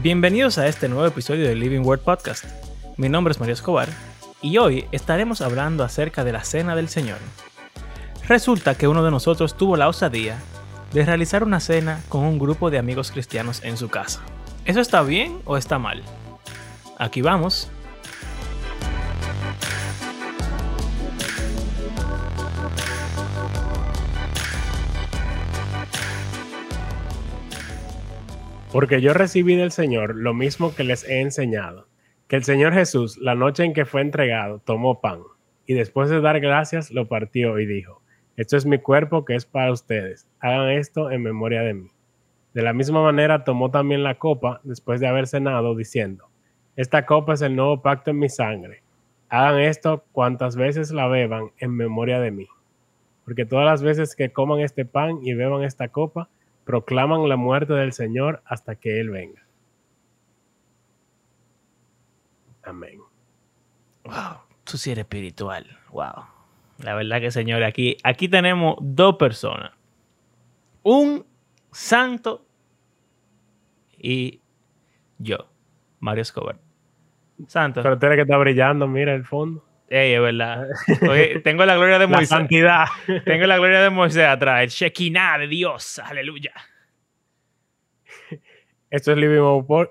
Bienvenidos a este nuevo episodio del Living Word Podcast. Mi nombre es Mario Escobar y hoy estaremos hablando acerca de la Cena del Señor. Resulta que uno de nosotros tuvo la osadía de realizar una cena con un grupo de amigos cristianos en su casa. ¿Eso está bien o está mal? Aquí vamos. Porque yo recibí del Señor lo mismo que les he enseñado, que el Señor Jesús, la noche en que fue entregado, tomó pan, y después de dar gracias lo partió y dijo, esto es mi cuerpo que es para ustedes, hagan esto en memoria de mí. De la misma manera tomó también la copa después de haber cenado, diciendo, esta copa es el nuevo pacto en mi sangre, hagan esto cuantas veces la beban en memoria de mí. Porque todas las veces que coman este pan y beban esta copa, proclaman la muerte del Señor hasta que Él venga. Amén. Wow, tú sí eres espiritual. Wow. La verdad que, señores, aquí, aquí tenemos dos personas. Un santo y yo, Mario Escobar. Santo. Pero tiene que estar brillando, mira el fondo. Ey, es verdad. Oye, tengo la gloria de Moisés. La santidad. Tengo la gloria de Moisés atrás. El Shekinah de Dios. Aleluya. Esto es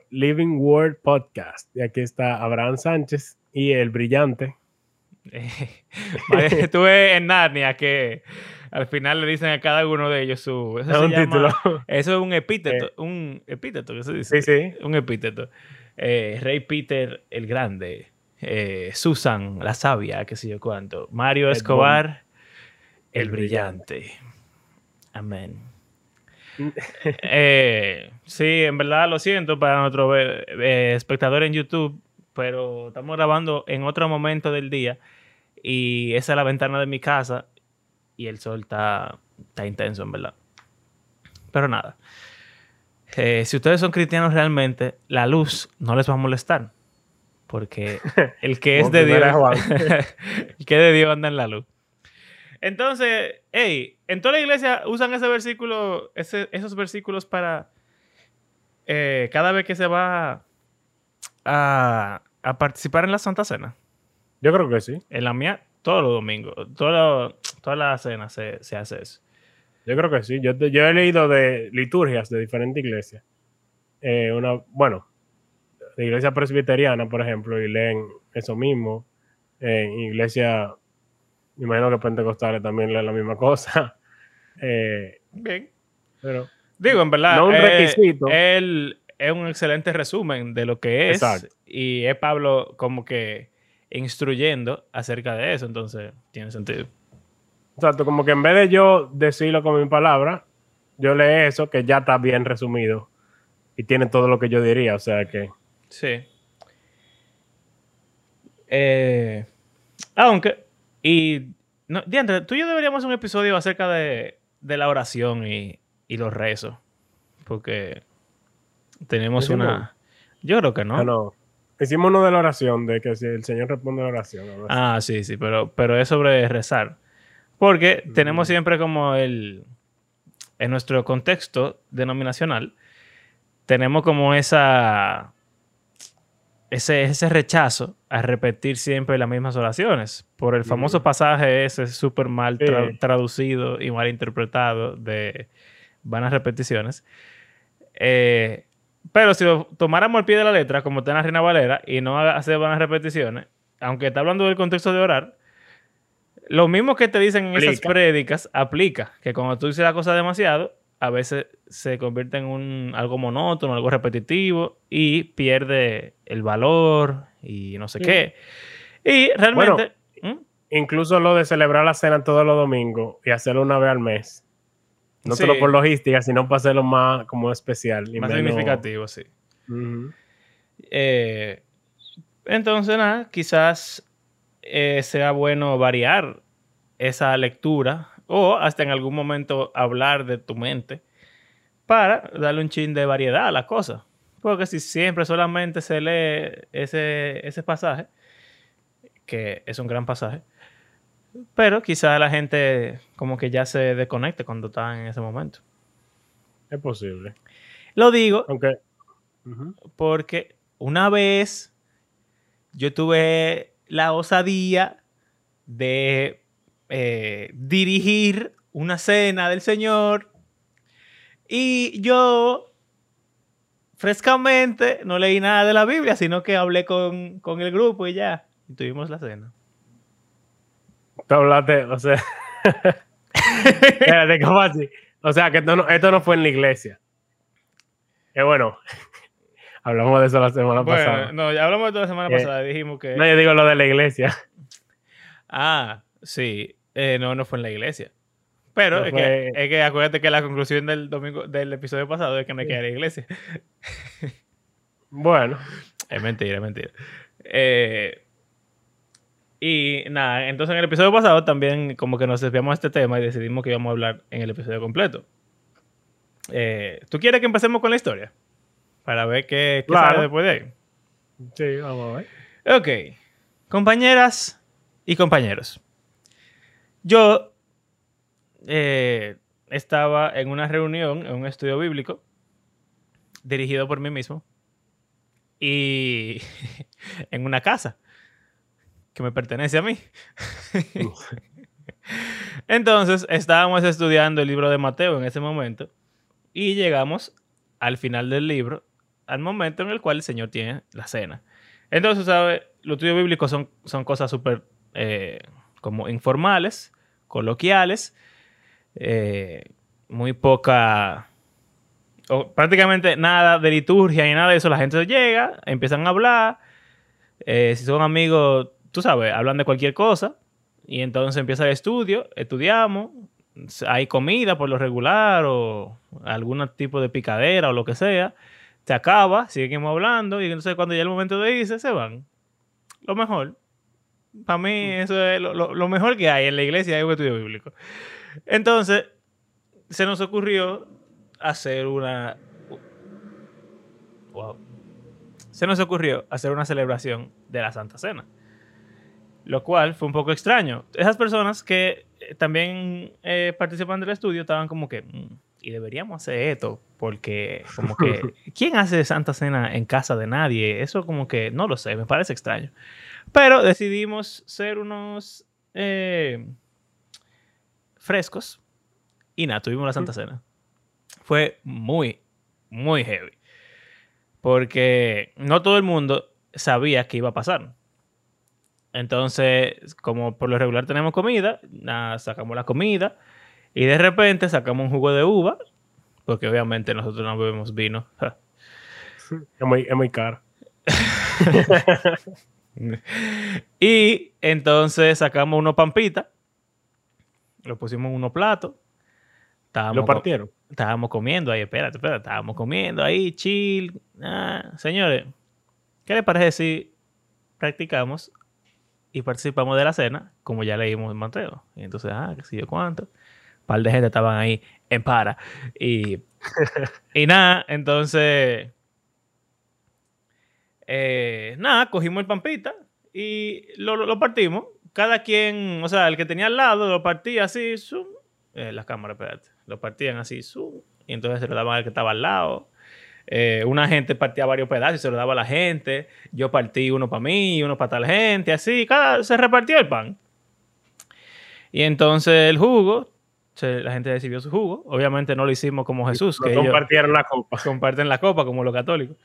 Living Word Podcast. Y aquí está Abraham Sánchez y el brillante. Estuve en Narnia que al final le dicen a cada uno de ellos su. Eso es un título. Eso es un epíteto. Un epíteto, ¿qué se dice? Sí, sí. Un epíteto. Eh, Rey Peter el Grande. Eh, Susan, la sabia, qué sé yo cuánto. Mario Escobar, el, el brillante. Amén. eh, sí, en verdad lo siento para nuestro eh, espectador en YouTube, pero estamos grabando en otro momento del día y esa es la ventana de mi casa y el sol está, está intenso, en verdad. Pero nada. Eh, si ustedes son cristianos realmente, la luz no les va a molestar. Porque el que es de Dios, el que de Dios anda en la luz. Entonces, hey, en toda la iglesia usan ese versículo, ese, esos versículos para eh, cada vez que se va a, a, participar en la Santa Cena. Yo creo que sí. En la mía, todos los domingos, todo, toda la cena se, se, hace eso. Yo creo que sí. Yo, yo he leído de liturgias de diferentes iglesias. Eh, una, bueno, de iglesia presbiteriana, por ejemplo, y leen eso mismo. En iglesia, me imagino que pentecostales también leen la misma cosa. Eh, Bien. Pero, Digo, en verdad, no un requisito. Eh, él es un excelente resumen de lo que es. Exacto. Y es Pablo como que instruyendo acerca de eso, entonces tiene sentido. Exacto, como que en vez de yo decirlo con mi palabra, yo leo eso que ya está bien resumido y tiene todo lo que yo diría, o sea que... Sí. Eh, aunque, y, no, Diandre, tú y yo deberíamos hacer un episodio acerca de, de la oración y, y, los rezos, porque tenemos una... Yo creo que no. No. Hicimos uno de la oración, de que si el Señor responde a la oración. Ah, sí, sí, pero, pero es sobre rezar. Porque mm. tenemos siempre como el... En nuestro contexto denominacional, tenemos como esa... Ese, ese rechazo a repetir siempre las mismas oraciones. Por el famoso mm. pasaje ese súper mal tra sí. traducido y mal interpretado de vanas repeticiones. Eh, pero si lo tomáramos al pie de la letra, como está en la Reina Valera, y no hacer vanas repeticiones, aunque está hablando del contexto de orar, lo mismo que te dicen en Aplica. esas prédicas aplica. Que cuando tú dices la cosa demasiado, a veces se convierte en un, algo monótono, algo repetitivo y pierde el valor y no sé Sí. qué. Y realmente... Bueno, ¿Mm? Incluso lo de celebrar la cena todos los domingos y hacerlo una vez al mes. No Sí. solo por logística, sino para hacerlo más como especial. y más menos- significativo, sí. Eh, entonces, nada, quizás eh, sea bueno variar esa lectura o hasta en algún momento hablar de tu mente para darle un chin de variedad a la cosa. Porque si siempre solamente se lee ese, ese pasaje, que es un gran pasaje, pero quizás la gente como que ya se desconecte cuando está en ese momento. Es posible. Lo digo. Ujú. porque una vez yo tuve la osadía de eh, dirigir una cena del Señor y yo frescamente no leí nada de la Biblia, sino que hablé con, con el grupo y ya, y tuvimos la cena. Tú hablaste, o sea. Espérate, ¿cómo así? O sea, que esto no, esto no fue en la iglesia. Que bueno, hablamos de eso la semana pasada. No, ya hablamos de toda la semana Eh, pasada, dijimos que... No, yo digo lo de la iglesia. Ah, sí. Eh, no, no fue en la iglesia. Pero No es, fue- que, es que acuérdate que la conclusión del domingo del episodio pasado es que no hay que ir a la iglesia. Bueno, Es mentira, es mentira. Eh, y nada, entonces en el episodio pasado también como que nos desviamos de este tema y decidimos que íbamos a hablar en el episodio completo. Eh, ¿Tú quieres que empecemos con la historia? Para ver qué, qué Claro. sale después de ahí. sí, vamos a ver. Ok. Compañeras y compañeros. Yo eh, estaba en una reunión, en un estudio bíblico, dirigido por mí mismo, y en una casa que me pertenece a mí. Entonces estábamos estudiando el libro de Mateo en ese momento y llegamos al final del libro, al momento en el cual el Señor tiene la cena. Entonces, ¿sabes? Los estudios bíblicos son, son cosas súper eh, como informales, coloquiales, eh, muy poca, o prácticamente nada de liturgia ni nada de eso. La gente llega, empiezan a hablar, eh, si son amigos, tú sabes, hablan de cualquier cosa, y entonces empieza el estudio, estudiamos, hay comida por lo regular o algún tipo de picadera o lo que sea, se acaba, seguimos hablando y entonces cuando ya el momento de irse, se van. Lo mejor. Para mí eso es lo, lo- lo mejor que hay en la iglesia, hay un estudio bíblico. Entonces, se nos ocurrió hacer una... Wow. Se nos ocurrió hacer una celebración de la Santa Cena. Lo cual fue un poco extraño. Esas personas que eh, también eh, participan del estudio estaban como que, "Mm, y deberíamos hacer esto, porque como que, ¿quién hace Santa Cena en casa de nadie? Eso como que, no lo sé, me parece extraño. Pero decidimos ser unos eh, frescos y nada, tuvimos la Santa Cena. Fue muy, muy heavy. Porque no todo el mundo sabía que iba a pasar. Entonces, como por lo regular tenemos comida, nada, sacamos la comida y de repente sacamos un jugo de uva, porque obviamente nosotros no bebemos vino. Es muy, es muy caro. Y entonces sacamos unos pampitas, lo pusimos en unos platos. Estábamos Lo partieron. estábamos comiendo ahí, espérate, espérate, estábamos comiendo ahí, chill. Ah, señores, ¿qué les parece si practicamos y participamos de la cena, como ya leímos en Mateo? Y entonces, ah, qué sé yo cuánto. Un par de gente estaban ahí en para. Y, y nada, entonces, eh, nada, cogimos el pampita y lo, lo- partimos. Cada quien, o sea, el que tenía al lado lo partía así, zoom, eh, la cámara, espérate, lo partían así, zoom, y entonces se lo daban al que estaba al lado. Eh, una gente partía varios pedazos y se lo daba a la gente. Yo partí uno para mí, uno para tal gente, así, cada, se repartía el pan. Y entonces el jugo, se- la gente recibió su jugo. Obviamente no lo hicimos como Jesús, No que ellos compartieron la copa. comparten la copa como los católicos.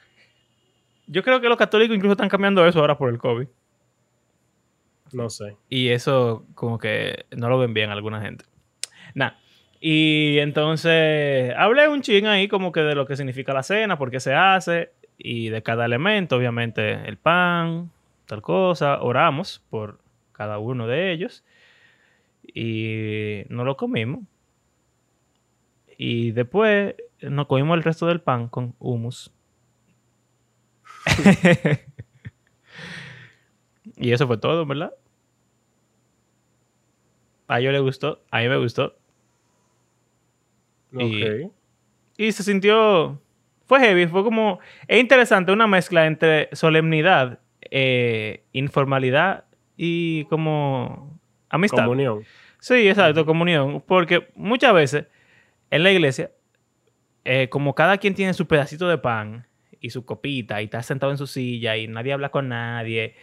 Yo creo que los católicos incluso están cambiando eso ahora por el COVID. No sé. Y eso como que no lo ven bien alguna gente. Nada. Y entonces hablé un ching ahí como que de lo que significa la cena, por qué se hace y de cada elemento, obviamente el pan, tal cosa. Oramos por cada uno de ellos y no lo comimos. Y después nos comimos el resto del pan con humus. y eso fue todo, ¿verdad? A ellos les gustó, a mí me gustó. Y- Ok. Y se sintió. Fue heavy, fue como. Es interesante, una mezcla entre solemnidad, eh, informalidad y como. Amistad. Comunión. Sí, exacto, comunión. Porque muchas veces en la iglesia, eh, como cada quien tiene su pedacito de pan y su copita y está sentado en su silla y nadie habla con nadie.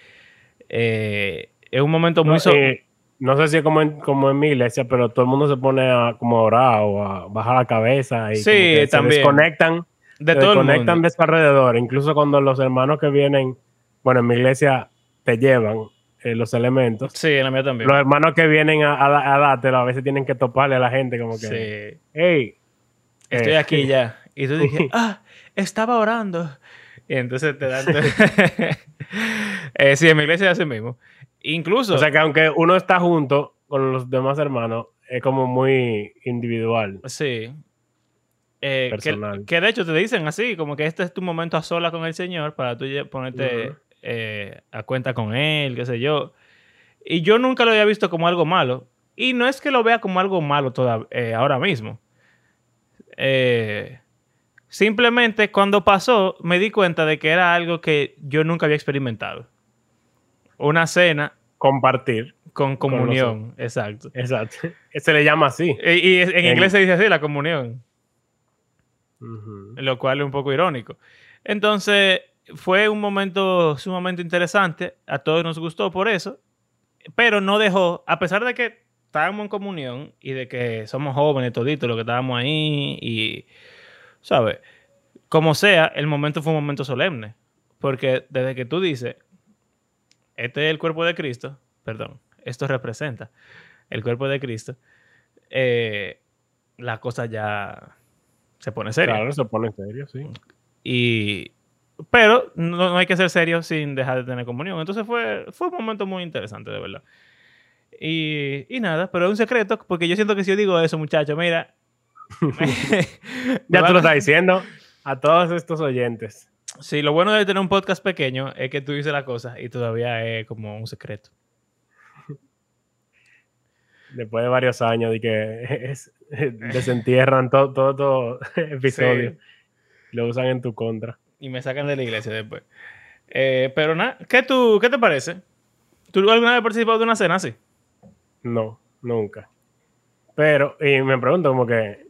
Eh, es un momento muy... No, so- eh, no sé si es como en, como en mi iglesia, pero todo el mundo se pone a como a orar o a bajar la cabeza y Sí, también. se desconectan, de se todo el desconectan mundo. de su alrededor. Incluso cuando los hermanos que vienen, bueno, en mi iglesia te llevan eh, los elementos. Sí, en la mía también. Los hermanos que vienen a, a, a dártelo a veces tienen que toparle a la gente como que, Sí. hey, Estoy eh, aquí ya. Y tú dije, ah, estaba orando. Y entonces te dan... Eh, sí, en mi iglesia es así mismo. Incluso... O sea que aunque uno está junto con los demás hermanos, es como muy individual. Sí. Eh, que, Personal. que de hecho te dicen así, como que este es tu momento a solas con el Señor para tú ponerte eh, a cuenta con Él, qué sé yo. Y yo nunca lo había visto como algo malo. Y no es que lo vea como algo malo toda, eh, ahora mismo. Eh, simplemente cuando pasó me di cuenta de que era algo que yo nunca había experimentado. Una cena Compartir. con comunión, exacto. Exacto. Se le llama así. Y, y en En- inglés se dice así, la comunión. Lo cual es un poco irónico. Entonces, fue un momento sumamente interesante, a todos nos gustó por eso, pero no dejó, a pesar de que estábamos en comunión y de que somos jóvenes toditos los que estábamos ahí y, ¿sabes? Como sea, el momento fue un momento solemne, porque desde que tú dices, este es el cuerpo de Cristo, perdón, esto representa el cuerpo de Cristo, eh, la cosa ya se pone seria. Claro, se pone en serio, sí. Y, pero no, no hay que ser serio sin dejar de tener comunión. Entonces fue, fue un momento muy interesante, de verdad. Y, y nada, pero es un secreto, porque yo siento que si yo digo eso, muchachos, mira. Ya tú lo estás diciendo a todos estos oyentes. Sí, lo bueno de tener un podcast pequeño es que tú dices la cosa y todavía es como un secreto. Después de varios años de que es- desentierran todo, todo, todo episodio. Sí. Lo usan en tu contra. Y me sacan de la iglesia después. Eh, pero nada, ¿qué, tú, ¿qué te parece? ¿Tú alguna vez has participado de una cena así? No, nunca. Pero, y me pregunto como que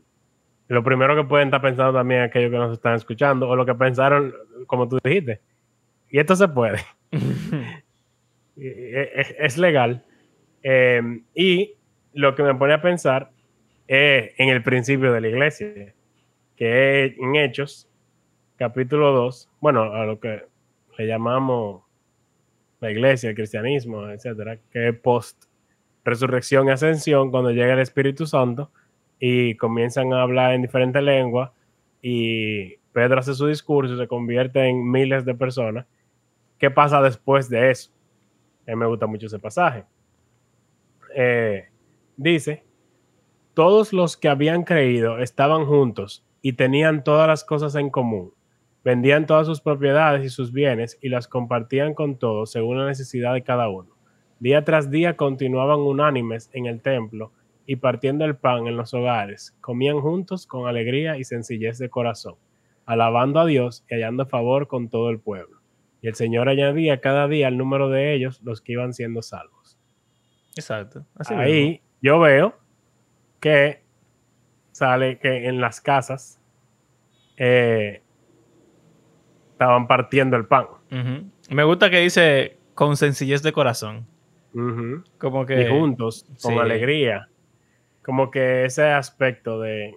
lo primero que pueden estar pensando también aquellos que nos están escuchando, o lo que pensaron, como tú dijiste. Y esto se puede. Y- y- es, es legal. Eh, y lo que me pone a pensar es en el principio de la iglesia, que es en Hechos, capítulo 2, bueno, a lo que le llamamos la iglesia, el cristianismo, etcétera, que es post resurrección y ascensión, cuando llega el Espíritu Santo y comienzan a hablar en diferentes lenguas y Pedro hace su discurso y se convierte en miles de personas. ¿Qué pasa después de eso? A mí me gusta mucho ese pasaje. Eh, dice, todos los que habían creído estaban juntos y tenían todas las cosas en común. Vendían todas sus propiedades y sus bienes y las compartían con todos según la necesidad de cada uno. Día tras día continuaban unánimes en el templo y partiendo el pan en los hogares, comían juntos con alegría y sencillez de corazón, alabando a Dios y hallando favor con todo el pueblo. Y el Señor añadía cada día el número de ellos, los que iban siendo salvos. Exacto. Así mismo. Ahí yo veo que sale que en las casas eh, estaban partiendo el pan. Me gusta que dice con sencillez de corazón. Como que. y juntos, con sí. alegría. Como que ese aspecto de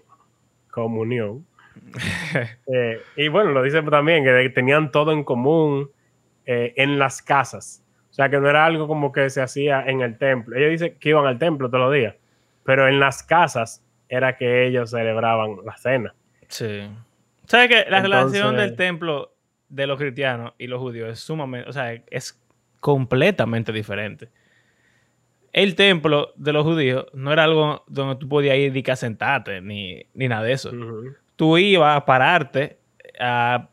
comunión. Eh, y bueno, lo dice también, que tenían todo en común eh, en las casas. O sea, que no era algo como que se hacía en el templo. Ellos dicen que iban al templo todos los días, pero en las casas era que ellos celebraban la cena. Sí. ¿Sabes que la Entonces- relación del templo de los cristianos y los judíos es sumamente. O sea, es completamente diferente. El templo de los judíos no era algo donde tú podías ir y que a sentarte, ni, ni nada de eso. Tú ibas a pararte a,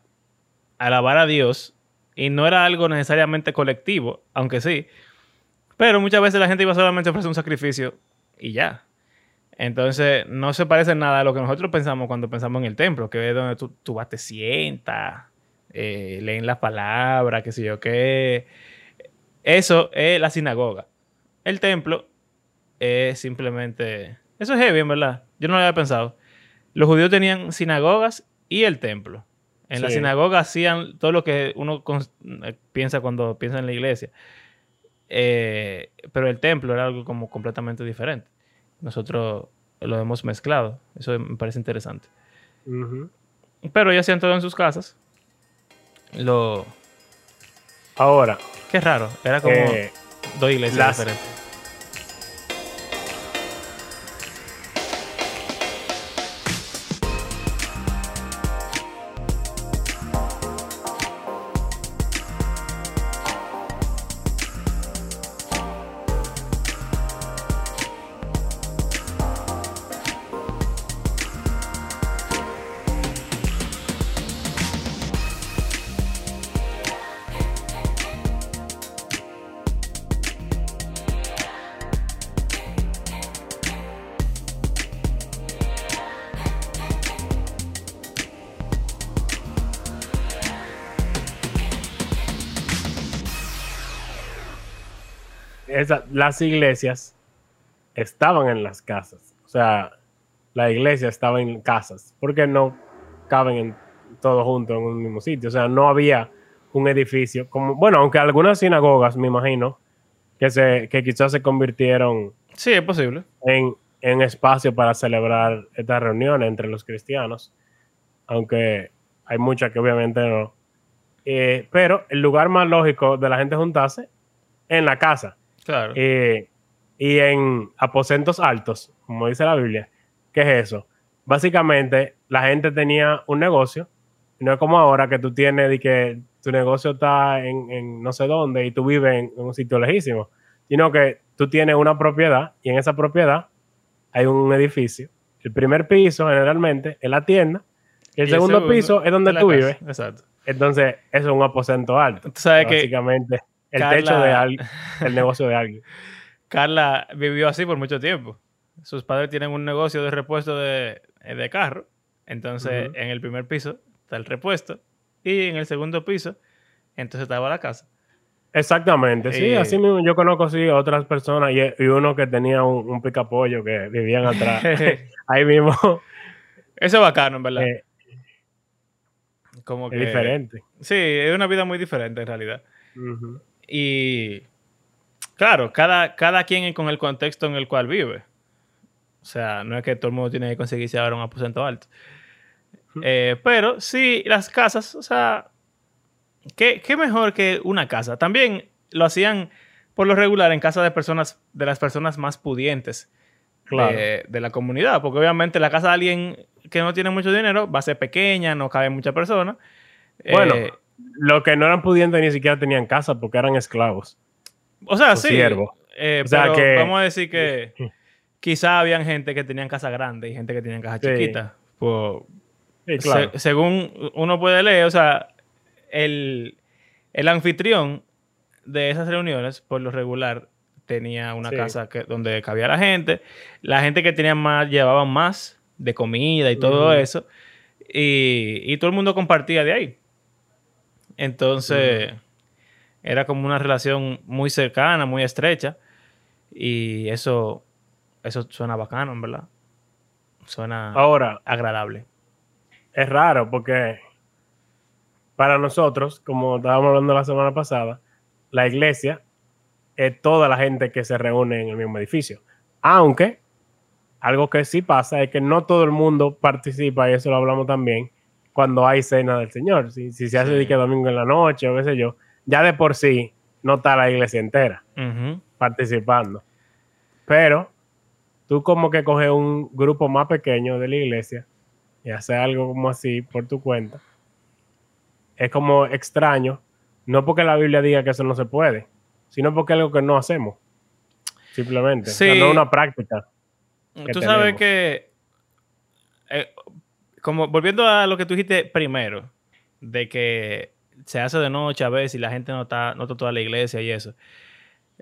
a alabar a Dios y no era algo necesariamente colectivo, aunque sí. Pero muchas veces la gente iba solamente a ofrecer un sacrificio y ya. Entonces, no se parece nada a lo que nosotros pensamos cuando pensamos en el templo, que es donde tú, tú vas, te sientas, eh, leen la palabra, qué sé yo, qué. Eso es la sinagoga. El templo es simplemente. Eso es heavy, en verdad. Yo no lo había pensado. Los judíos tenían sinagogas y el templo. En la sinagoga hacían todo lo que uno eh, piensa cuando piensa en la iglesia. Eh, pero el templo era algo como completamente diferente. Nosotros lo hemos mezclado. Eso me parece interesante. Pero ellos hacían todo en sus casas. Lo... Ahora, Qué raro. Era como eh, dos iglesias las- diferentes. Esa- las iglesias estaban en las casas. O sea, la iglesia estaba en casas. Porque no caben en, todos juntos en un mismo sitio. O sea, no había un edificio. Como, bueno, aunque algunas sinagogas, me imagino, que, se, que quizás se convirtieron Sí, es posible. en, en espacio para celebrar estas reuniones entre los cristianos, aunque hay muchas que obviamente no. Eh, pero el lugar más lógico de la gente juntarse en la casa Claro. eh, y en aposentos altos, como dice la Biblia. ¿Qué es eso? Básicamente, la gente tenía un negocio, no es como ahora que tú tienes de que tu negocio está en, en no sé dónde y tú vives en, en un sitio lejísimo, sino que tú tienes una propiedad y en esa propiedad hay un edificio. El primer piso generalmente es la tienda y el, Y segundo, piso es donde tú casa. vives. Exacto. Entonces, eso es un aposento alto. Tú sabes que Básicamente, el Carla- techo de alguien, el negocio de alguien. Carla vivió así por mucho tiempo. Sus padres tienen un negocio de repuesto de, eh, de carro. Entonces, en el primer piso está el repuesto. Y en el segundo piso, entonces estaba la casa. Exactamente, sí, Eh, así mismo yo conozco sí otras personas y, y uno que tenía un, un picapollo que vivían atrás, ahí mismo, Eso es bacano, en verdad. eh, Como es que, diferente. Sí, es una vida muy diferente en realidad. Y claro, cada, cada quien con el contexto en el cual vive. O sea, no es que todo el mundo tiene que conseguirse ahora un aposento alto. Eh, pero sí, las casas, o sea, ¿qué, qué mejor que una casa? También lo hacían por lo regular en casa de personas, de las personas más pudientes Claro. de, de la comunidad. Porque obviamente la casa de alguien que no tiene mucho dinero va a ser pequeña, no cabe muchas personas. Bueno, Eh, los que no eran pudientes ni siquiera tenían casa porque eran esclavos. O sea, o sí. siervo. eh, O sea, pero que- vamos a decir que quizá habían gente que tenían casa grande y gente que tenían casa Sí. chiquita. Pues, Sí, claro. se- según uno puede leer, o sea, el, el anfitrión de esas reuniones, por lo regular, tenía una Sí. casa que, donde cabía la gente. La gente que tenía más, llevaban más de comida y todo eso. Y, y todo el mundo compartía de ahí. Entonces, era como una relación muy cercana, muy estrecha. Y eso, eso suena bacano, en verdad. Suena Ahora, agradable. es raro porque para nosotros, como estábamos hablando la semana pasada, la iglesia es toda la gente que se reúne en el mismo edificio. Aunque algo que sí pasa es que no todo el mundo participa, y eso lo hablamos también, cuando hay cena del Señor. Si, si se hace Sí. que domingo en la noche o qué sé yo, ya de por sí no está la iglesia entera participando. Pero tú como que coges un grupo más pequeño de la iglesia y haces algo como así por tu cuenta. Es como extraño, no porque la Biblia diga que eso no se puede, sino porque es algo que no hacemos. Simplemente. O sea, Sí. no es una práctica. Tú sabes que, eh, como volviendo a lo que tú dijiste primero, de que se hace de noche a veces y la gente no está, no está toda la iglesia y eso.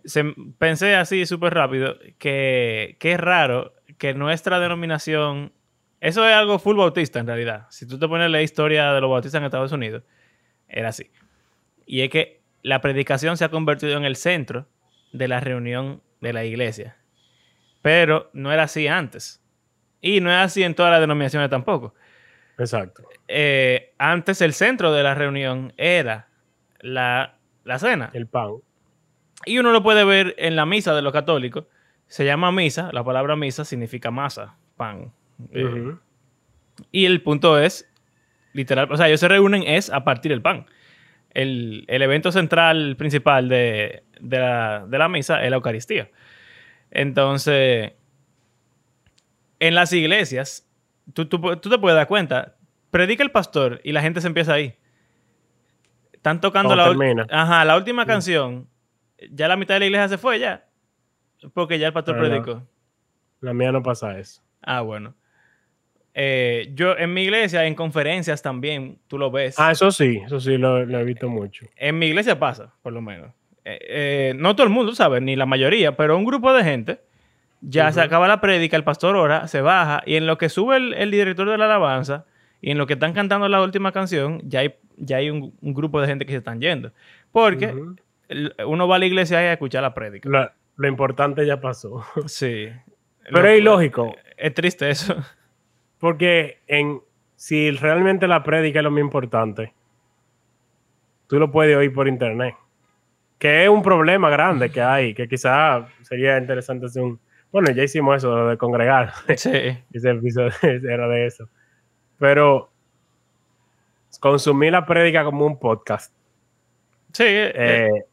Se- pensé así súper rápido que, que es raro que nuestra denominación, eso es algo full bautista en realidad. Si tú te pones la historia de los bautistas en Estados Unidos, era así. Y es que la predicación se ha convertido en el centro de la reunión de la iglesia. Pero no era así antes. Y no es así en todas las denominaciones tampoco. Exacto. Eh, antes el centro de la reunión era la, la cena. El pan. Y uno lo puede ver en la misa de los católicos. Se llama misa, la palabra misa significa masa, pan. Eh. Y el punto es, literal, o sea, ellos se reúnen es a partir del pan. El, el evento central principal de, de la, de la misa es la Eucaristía. Entonces, en las iglesias, tú, tú tú te puedes dar cuenta, predica el pastor y la gente se empieza ahí. Están tocando la. Ajá, la última canción. Ya la mitad de la iglesia se fue ya. Porque ya el pastor Pero- predicó. La mía no pasa eso. Ah, bueno. Eh, yo en mi iglesia, en conferencias también, tú lo ves. Ah, eso sí, eso sí lo, lo he visto mucho. En mi iglesia pasa, por lo menos. Eh, eh, no todo el mundo, ¿sabes? Ni la mayoría, pero un grupo de gente. Ya se acaba la prédica, el pastor ora, se baja, y en lo que sube el, el director de la alabanza, y en lo que están cantando la última canción, ya hay, ya hay un, un grupo de gente que se están yendo. Porque uno va a la iglesia a escuchar la prédica. Lo, lo importante ya pasó. Sí. Pero Lo- es ilógico, Es triste eso. porque en, si realmente la prédica es lo más importante, tú lo puedes oír por internet. Que es un problema grande que hay, que quizá sería interesante hacer un... Bueno, ya hicimos eso, de congregar. Sí. Ese episodio era de eso. Pero consumir la prédica como un podcast. Sí. eh, eh,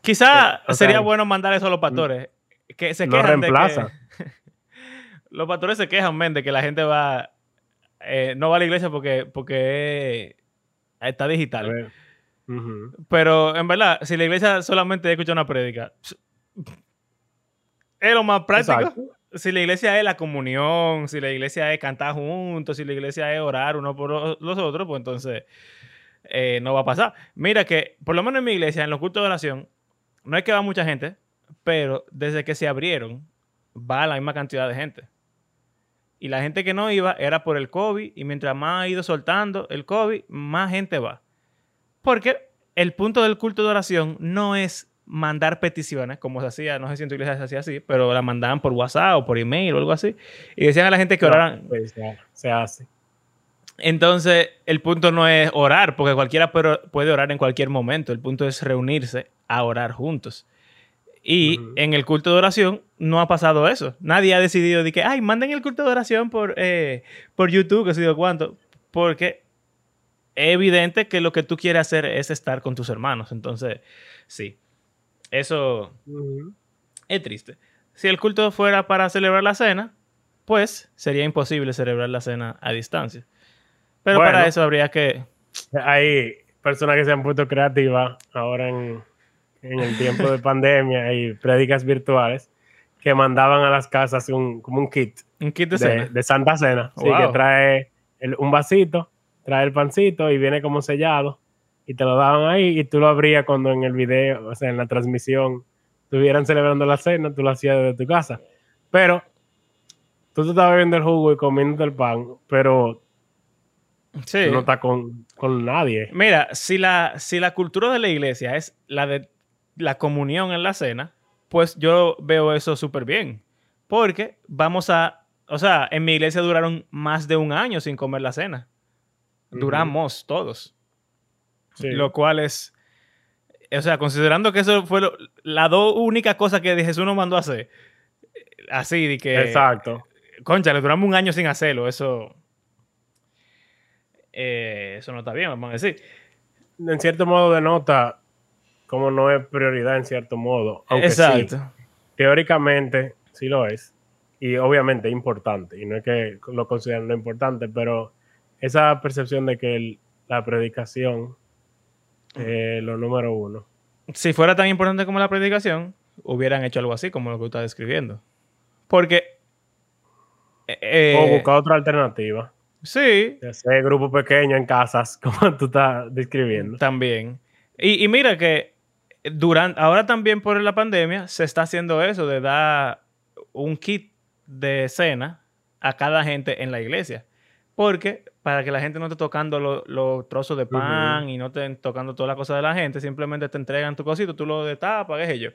Quizá eh, sería sea, bueno mandar eso a los pastores. Que se no quejan de que- reemplaza. los pastores se quejan, men, de que la gente va... eh, no va a la iglesia porque, porque está digital. Pero en verdad, si la iglesia solamente escucha una prédica, es lo más práctico. Exacto. Si la iglesia es la comunión, si la iglesia es cantar juntos, si la iglesia es orar uno por los otros, pues entonces eh, no va a pasar. Mira que, por lo menos en mi iglesia, en los cultos de oración, no es que va mucha gente, pero desde que se abrieron, va la misma cantidad de gente. Y la gente que no iba era por el COVID, y mientras más ha ido soltando el COVID, más gente va. Porque el punto del culto de oración no es mandar peticiones, como se hacía, no sé si en tu iglesia se hacía así, pero la mandaban por WhatsApp o por email o algo así. Y decían a la gente que oraran. Pues, se- hace. Entonces, el punto no es orar, porque cualquiera puede orar en cualquier momento. El punto es reunirse a orar juntos. Y Ujú. en el culto de oración no ha pasado eso. Nadie ha decidido de que, ay, manden el culto de oración por, eh, por YouTube, que sé yo cuánto. Porque es evidente que lo que tú quieres hacer es estar con tus hermanos. Entonces, sí. Eso es triste. Si el culto fuera para celebrar la cena, pues sería imposible celebrar la cena a distancia. Pero Bueno. para eso habría que... Hay personas que se han puesto creativas ahora en, en el tiempo de pandemia y prédicas virtuales que mandaban a las casas un, como un kit Un kit de, de, cena. de Santa Cena. Sí, que trae el- un vasito, trae el pancito y viene como sellado. Y te lo daban ahí y tú lo abrías cuando en el video, o sea, en la transmisión, estuvieran celebrando la cena, tú lo hacías desde tu casa. Pero tú te estabas bebiendo el jugo y comiendo el pan, pero Sí. tú no estás con, con nadie. Mira, si la, si la cultura de la iglesia es la de la comunión en la cena, pues yo veo eso súper bien. Porque vamos a... O sea, en mi iglesia duraron más de un año sin comer la cena. Duramos todos. Sí. Lo cual es... O sea, considerando que eso fue lo- la dos única cosa que Jesús nos mandó a hacer. Así, de que... Exacto. Concha, le duramos un año sin hacerlo. Eso... eh, eso no está bien, vamos a decir. En cierto modo denota como no es prioridad en cierto modo. Aunque sí, Exacto. teóricamente sí lo es. Y obviamente es importante. Y no es que lo consideren lo importante, pero esa percepción de que el- la predicación es lo número uno. si fuera tan importante como la predicación, hubieran hecho algo así como lo que tú estás describiendo. Porque. eh, o eh, buscar otra alternativa. sí, De hacer grupos pequeños en casas, como tú estás describiendo. también. Y, y mira que durante, ahora también por la pandemia se está haciendo eso de dar un kit de cena a cada gente en la iglesia. Porque para que la gente no esté tocando lo- los trozos de pan y no estén tocando todas las cosas de la gente, simplemente te entregan tu cosito, tú lo destapas, qué sé yo.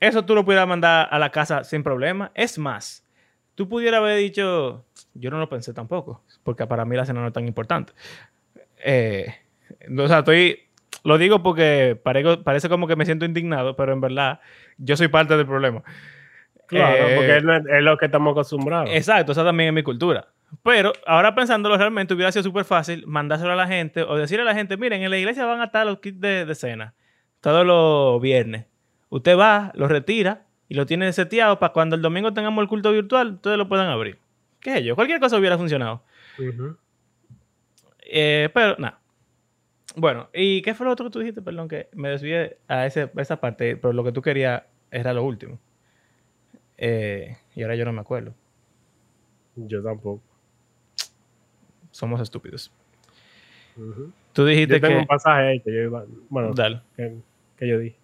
Eso tú lo pudieras mandar a la casa sin problema. Es más, tú pudieras haber dicho, yo no lo pensé tampoco, porque para mí la cena no es tan importante. Eh, o sea, estoy, lo digo porque parece, parece como que me siento indignado, pero en verdad yo soy parte del problema. Claro, Eh, porque es lo, es lo que estamos acostumbrados. Exacto, eso también es mi cultura. Pero ahora pensándolo realmente hubiera sido súper fácil mandárselo a la gente o decirle a la gente, miren, en la iglesia van a estar los kits de, de cena todos los viernes. Usted va, lo retira y lo tiene seteado para cuando el domingo tengamos el culto virtual, ustedes lo puedan abrir. ¿Qué sé yo? Cualquier cosa hubiera funcionado. Eh, pero nada. Bueno, ¿y qué fue lo otro que tú dijiste? Perdón, que me desvié a, ese- a esa parte, pero lo que tú querías era lo último. Eh, y ahora yo no me acuerdo. Yo tampoco. Somos estúpidos. Tú dijiste Yo tengo que... un pasaje ahí que yo iba. Bueno, Dale. que, que yo dije.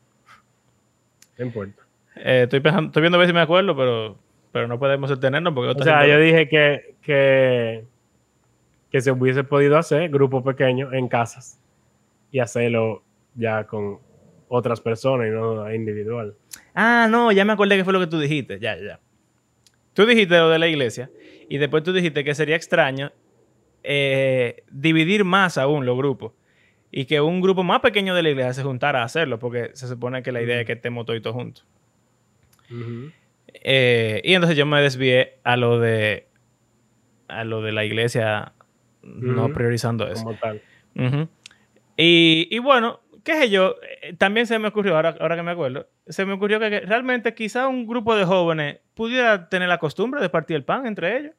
No importa. Eh, estoy, pensando, estoy viendo a ver si me acuerdo, pero, pero no podemos detenernos porque... O sea, gente- yo dije que, que, que se hubiese podido hacer grupos pequeños en casas y hacerlo ya con otras personas y no individual. Ah, no, ya me acordé que fue lo que tú dijiste. Ya, ya. Tú dijiste lo de la iglesia y después tú dijiste que sería extraño eh, dividir más aún los grupos y que un grupo más pequeño de la iglesia se juntara a hacerlo porque se supone que la idea es que estemos todos juntos. Eh, y entonces yo me desvié a lo de a lo de la iglesia no priorizando eso. Como tal. Ujú. y, y bueno, qué sé yo, eh, también se me ocurrió, ahora, ahora que me acuerdo, se me ocurrió que, que realmente quizá un grupo de jóvenes pudiera tener la costumbre de partir el pan entre ellos.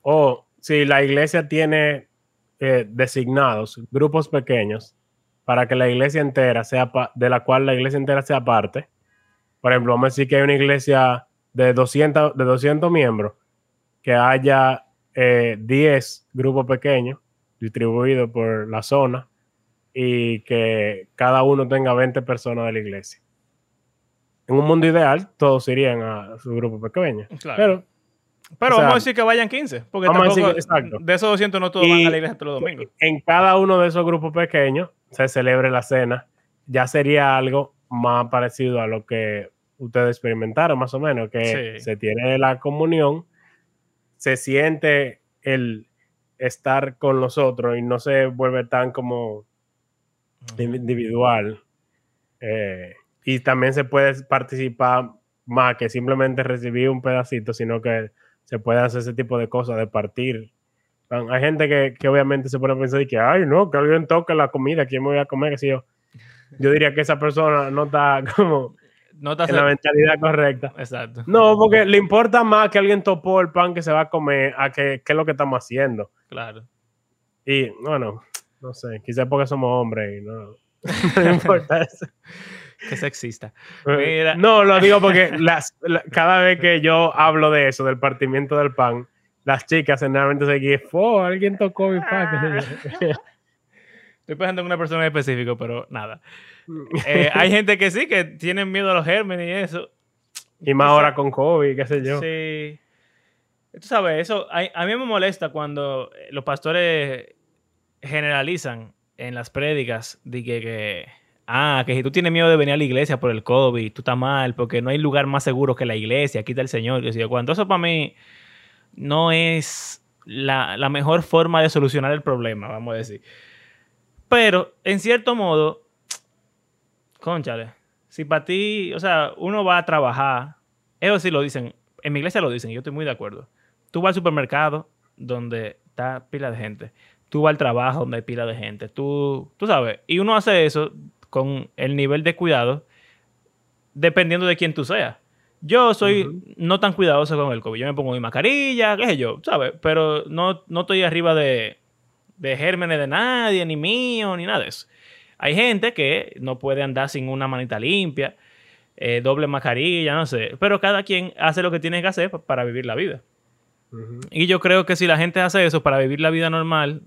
O si la iglesia tiene eh, designados grupos pequeños para que la iglesia entera sea de la cual la iglesia entera sea parte. Por ejemplo, vamos a decir que hay una iglesia de 200, de 200 miembros, que haya eh, 10 grupos pequeños distribuidos por la zona y que cada uno tenga 20 personas de la iglesia. En un mundo ideal, todos irían a su grupo pequeño. Claro. Pero Pero O sea, vamos a decir que vayan 15, porque tampoco, que- exacto. de esos 200 no todos Y- van a la iglesia todos los domingos. en cada uno de esos grupos pequeños se celebre la cena, ya sería algo más parecido a lo que ustedes experimentaron, más o menos, que Sí. se tiene la comunión, se siente el estar con nosotros y no se vuelve tan como individual. Eh, y también se puede participar más que simplemente recibir un pedacito, sino que se puede hacer ese tipo de cosas, de partir. Hay gente que, que obviamente se pone a pensar y que, ay, no, que alguien toque la comida, ¿quién me voy a comer? Que si yo, yo diría que esa persona no está como No te en la mentalidad correcta. Exacto. No, porque le importa más que alguien topó el pan que se va a comer a que qué es lo que estamos haciendo. Claro. Y bueno, no sé, quizás porque somos hombres y no, no importa eso. Que sexista. Mira. No, lo digo porque las, la- cada vez que yo hablo de eso, del partimiento del pan, las chicas generalmente se dicen, oh, alguien tocó mi pan. Estoy pensando en una persona en específico, pero nada. Eh, hay gente que sí, que tienen miedo a los gérmenes y eso. y más ahora con COVID, qué sé yo. Sí. Tú sabes, eso a, a mí me molesta cuando eh, los pastores generalizan en las prédicas de que, que, ah, que si tú tienes miedo de venir a la iglesia por el COVID, tú estás mal, porque no hay lugar más seguro que la iglesia, aquí está el Señor. Cuando eso para mí no es la, la mejor forma de solucionar el problema, vamos a decir. Pero, en cierto modo, conchale, si para ti, o sea, uno va a trabajar, eso sí lo dicen, en mi iglesia lo dicen, yo estoy muy de acuerdo. Tú vas al supermercado donde está pila de gente, tú vas al trabajo donde hay pila de gente, tú, tú sabes, y uno hace eso con el nivel de cuidado dependiendo de quién tú seas. Yo soy no tan cuidadoso con el COVID. Yo me pongo mi mascarilla, qué sé yo, ¿sabes? Pero no, no estoy arriba de, de gérmenes de nadie, ni mío, ni nada de eso. Hay gente que no puede andar sin una manita limpia, eh, doble mascarilla, no sé. Pero cada quien hace lo que tiene que hacer pa- para vivir la vida. Y yo creo que si la gente hace eso para vivir la vida normal,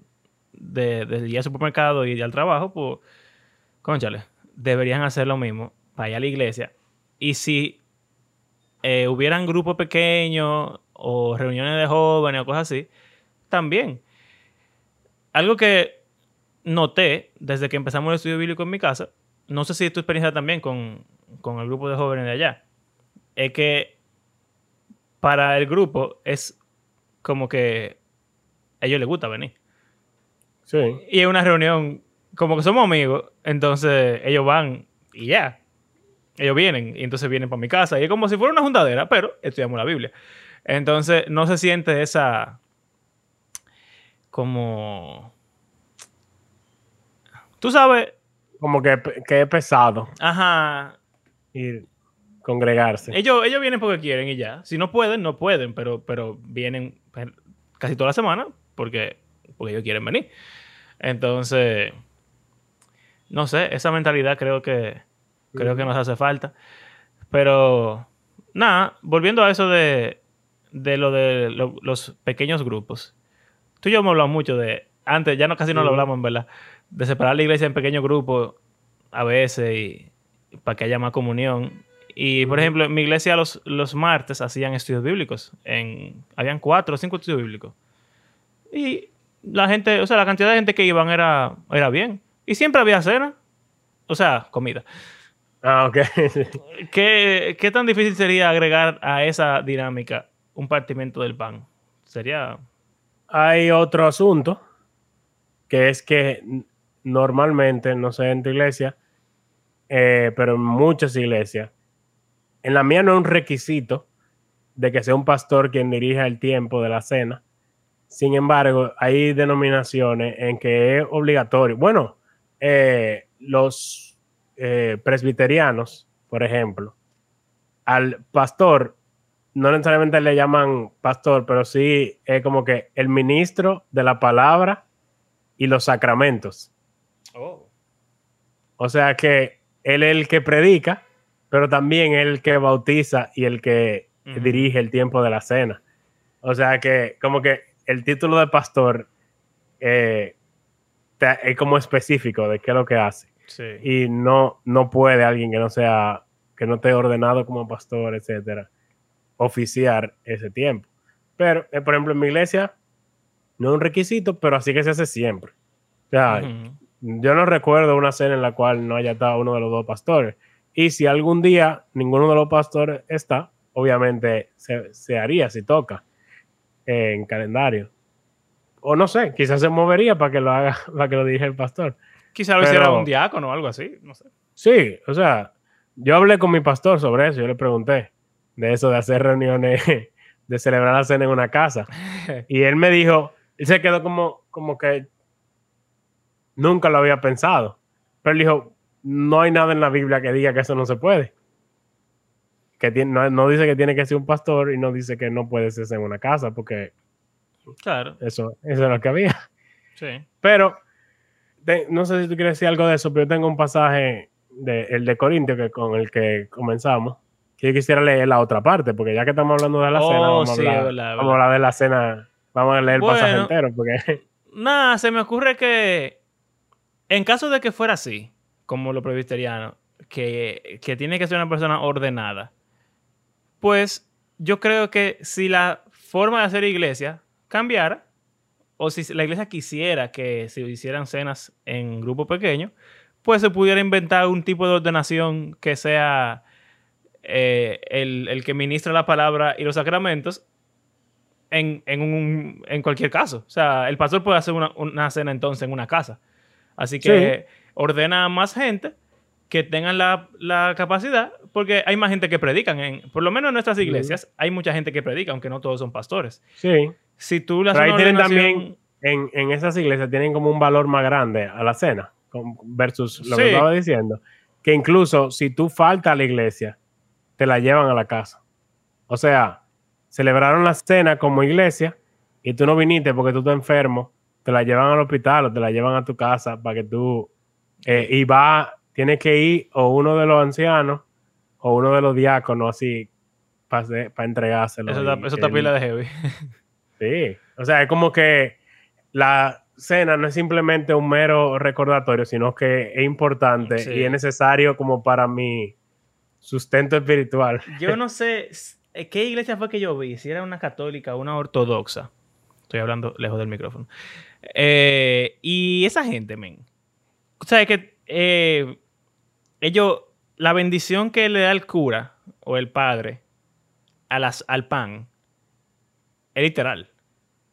de, de ir al supermercado y ir al trabajo, pues, conchale, deberían hacer lo mismo para ir a la iglesia. Y si eh, hubieran grupos pequeños o reuniones de jóvenes o cosas así, también. Algo que noté desde que empezamos el estudio bíblico en mi casa, no sé si es tu experiencia también con, con el grupo de jóvenes de allá, es que para el grupo es como que a ellos les gusta venir. Sí. Y es una reunión, como que somos amigos, entonces ellos van y ya. Ellos vienen y entonces vienen para mi casa. Y es como si fuera una juntadera, pero estudiamos la Biblia. Entonces no se siente esa como... Tú sabes, Como que, que es pesado ajá, ir congregarse. ellos, ellos vienen porque quieren y ya. Si no pueden, no pueden, pero, pero vienen casi toda la semana porque, porque ellos quieren venir. Entonces, no sé, esa mentalidad creo que, creo que nos hace falta. Pero, nada, volviendo a eso de, de lo de lo- los pequeños grupos. Tú y yo hemos hablado mucho de, antes, ya no casi no lo hablamos en verdad, de separar la iglesia en pequeños grupos a veces y para que haya más comunión. Y, por ejemplo, en mi iglesia los, los martes hacían estudios bíblicos. En, habían cuatro o cinco estudios bíblicos. Y la gente, o sea, la cantidad de gente que iban era, era bien. Y siempre había cena. O sea, comida. Ah, ok. ¿Qué, qué tan difícil sería agregar a esa dinámica un partimiento del pan? Sería... Hay otro asunto, que es que normalmente, no sé en tu iglesia, eh, pero en muchas iglesias, en la mía no es un requisito de que sea un pastor quien dirija el tiempo de la cena. Sin embargo, hay denominaciones en que es obligatorio. Bueno, eh, los eh, presbiterianos, por ejemplo, al pastor no necesariamente le llaman pastor, pero sí es como que el ministro de la palabra y los sacramentos. O sea que él es el que predica, pero también el que bautiza y el que dirige el tiempo de la cena. O sea que como que el título de pastor eh, te- es como específico de qué es lo que hace. Sí. Y no, no puede alguien que no sea, que no esté ordenado como pastor, etcétera, oficiar ese tiempo. Pero, eh, por ejemplo, en mi iglesia no es un requisito, pero así que se hace siempre. O sea, yo no recuerdo una cena en la cual no haya estado uno de los dos pastores. Y si algún día ninguno de los pastores está, obviamente se, se haría si toca eh, en calendario. O no sé, quizás se movería para que lo haga, para que lo dirija el pastor. Quizá lo hiciera un diácono o algo así, no sé. Sí, o sea, yo hablé con mi pastor sobre eso, yo le pregunté de eso de hacer reuniones, de celebrar la cena en una casa. Y él me dijo, él se quedó como, como que nunca lo había pensado. Pero él dijo, no hay nada en la Biblia que diga que eso no se puede. Que tiene, no, no dice que tiene que ser un pastor y no dice que no puede ser en una casa, porque Claro, eso, eso es lo que había. sí. Pero te- no sé si tú quieres decir algo de eso, pero yo tengo un pasaje de, el de Corintio que, con el que comenzamos. Que yo quisiera leer la otra parte, porque ya que estamos hablando de la Oh, cena, vamos, sí, a hablar, verdad, vamos a hablar de la cena. Vamos a leer el pasaje entero, porque Nada, se me ocurre que en caso de que fuera así, como lo presbiteriano, que, que tiene que ser una persona ordenada, pues yo creo que si la forma de hacer iglesia cambiara, o si la iglesia quisiera que se hicieran cenas en grupo pequeño, pues se pudiera inventar un tipo de ordenación que sea eh, el, el que ministra la palabra y los sacramentos en, en, un, en cualquier caso. O sea, el pastor puede hacer una, una cena entonces en una casa. Así que ordena a más gente que tengan la, la capacidad, porque hay más gente que predican. En, por lo menos en nuestras iglesias hay mucha gente que predica, aunque no todos son pastores. sí. Si tú haces Pero ahí tienen también, en, en esas iglesias, tienen como un valor más grande a la cena, versus lo Sí. que estaba diciendo. Que incluso si tú faltas a la iglesia, te la llevan a la casa. O sea, celebraron la cena como iglesia y tú no viniste porque tú estás enfermo, te la llevan al hospital o te la llevan a tu casa para que tú... eh, y va, tienes que ir o uno de los ancianos o uno de los diáconos así para entregárselo. Eso está, eso pila de heavy. Sí, o sea, es como que la cena no es simplemente un mero recordatorio, sino que es importante Sí. y es necesario como para mi sustento espiritual. Yo no sé eh, qué iglesia fue que yo vi, si era una católica o una ortodoxa. Estoy hablando lejos del micrófono. Eh, y esa gente, men. O sea, es que eh, ellos, la bendición que le da el cura o el padre a las, al pan, es literal.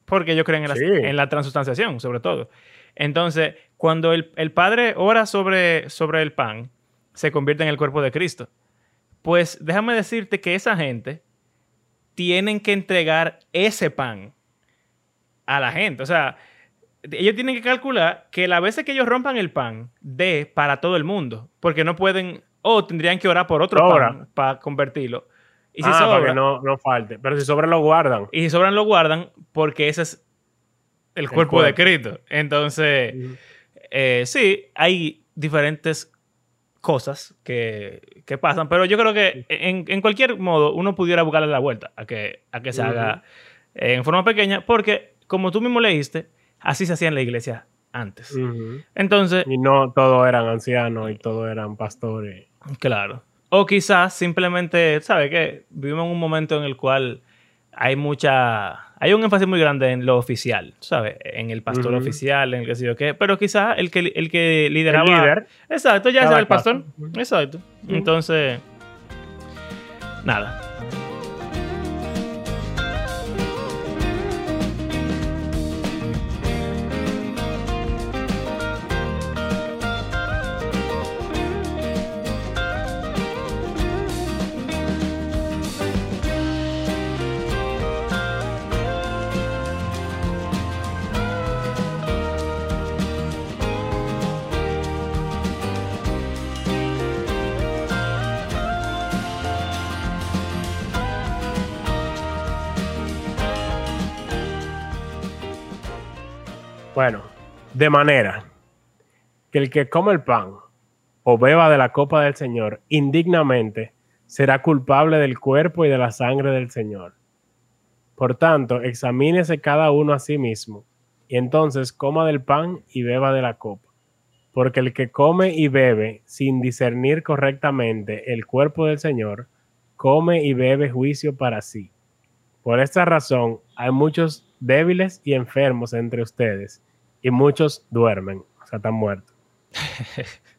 Porque ellos creen en la, Sí. en la transustanciación, sobre todo. Entonces, cuando el, el Padre ora sobre, sobre el pan, se convierte en el cuerpo de Cristo. Pues déjame decirte que esa gente tienen que entregar ese pan a la gente. O sea, ellos tienen que calcular que las veces que ellos rompan el pan, dé para todo el mundo. Porque no pueden, o tendrían que orar por otro pan para convertirlo. Y si ah, para sobra, que no, no falte. Pero si sobra lo guardan. y si sobran lo guardan porque ese es el cuerpo, de cuerpo. Cristo. Entonces, eh, sí, hay diferentes cosas que, que pasan, pero yo creo que en, en cualquier modo uno pudiera buscarle la vuelta a que, a que se haga eh, en forma pequeña, porque como tú mismo leíste, así se hacía en la iglesia antes. Entonces, Y no todos eran ancianos y todos eran pastores. Claro. O quizás simplemente, ¿sabes qué? Vivimos en un momento en el cual hay mucha... Hay un énfasis muy grande en lo oficial, ¿sabes? En el pastor oficial, en el que sé yo qué. Pero quizás el que, el que lideraba... El líder. Exacto, ya era el pastor. Exacto. Entonces... Nada. De manera que el que come el pan o beba de la copa del Señor indignamente será culpable del cuerpo y de la sangre del Señor. Por tanto, examínese cada uno a sí mismo, y entonces coma del pan y beba de la copa. Porque el que come y bebe sin discernir correctamente el cuerpo del Señor, come y bebe juicio para sí. Por esta razón, hay muchos débiles y enfermos entre ustedes, y muchos duermen, o sea, están muertos.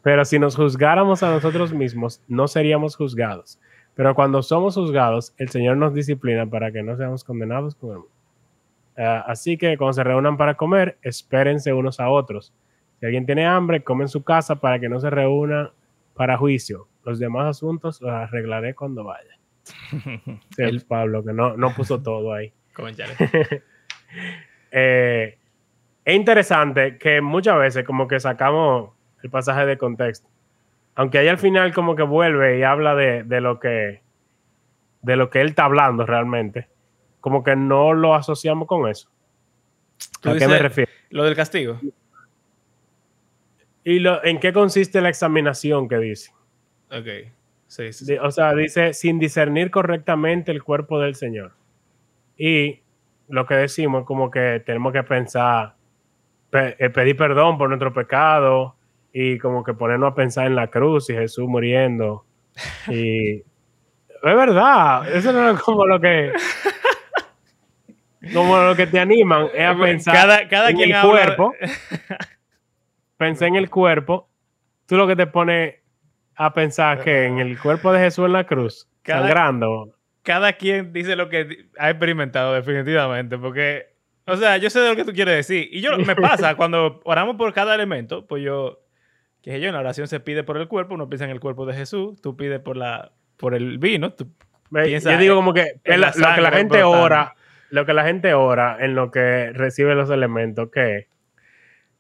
Pero si nos juzgáramos a nosotros mismos, no seríamos juzgados. Pero cuando somos juzgados, el Señor nos disciplina para que no seamos condenados con el mundo. Ah, así que cuando se reúnan para comer, espérense unos a otros. Si alguien tiene hambre, come en su casa para que no se reúna para juicio. Los demás asuntos los arreglaré cuando vaya. El- Pablo, que no, no puso todo ahí. Eh, es interesante que muchas veces como que sacamos el pasaje de contexto. Aunque ahí al final como que vuelve y habla de, de lo que de lo que él está hablando realmente. Como que no lo asociamos con eso. ¿A qué me refiero? Lo del castigo. ¿Y lo, en qué consiste la examinación que dice? Ok. Sí, sí, sí. O sea, dice sin discernir correctamente el cuerpo del Señor. Y lo que decimos como que tenemos que pensar, pe- eh, pedir perdón por nuestro pecado y como que ponernos a pensar en la cruz y Jesús muriendo. Y es verdad, eso no es como lo que como lo que te animan es a pensar cada, cada en quien el habla- cuerpo. Pensé en el cuerpo. Tú lo que te pones a pensar que en el cuerpo de Jesús en la cruz, Cada- sangrando. cada quien dice lo que ha experimentado definitivamente, porque, o sea, yo sé de lo que tú quieres decir. Y yo me pasa cuando oramos por cada elemento, pues yo, que yo en la oración se pide por el cuerpo, uno piensa en el cuerpo de Jesús, tú pides por la por el vino, tú- Yo digo como que en la lo que la gente ora, lo que la gente ora en lo que recibe los elementos, que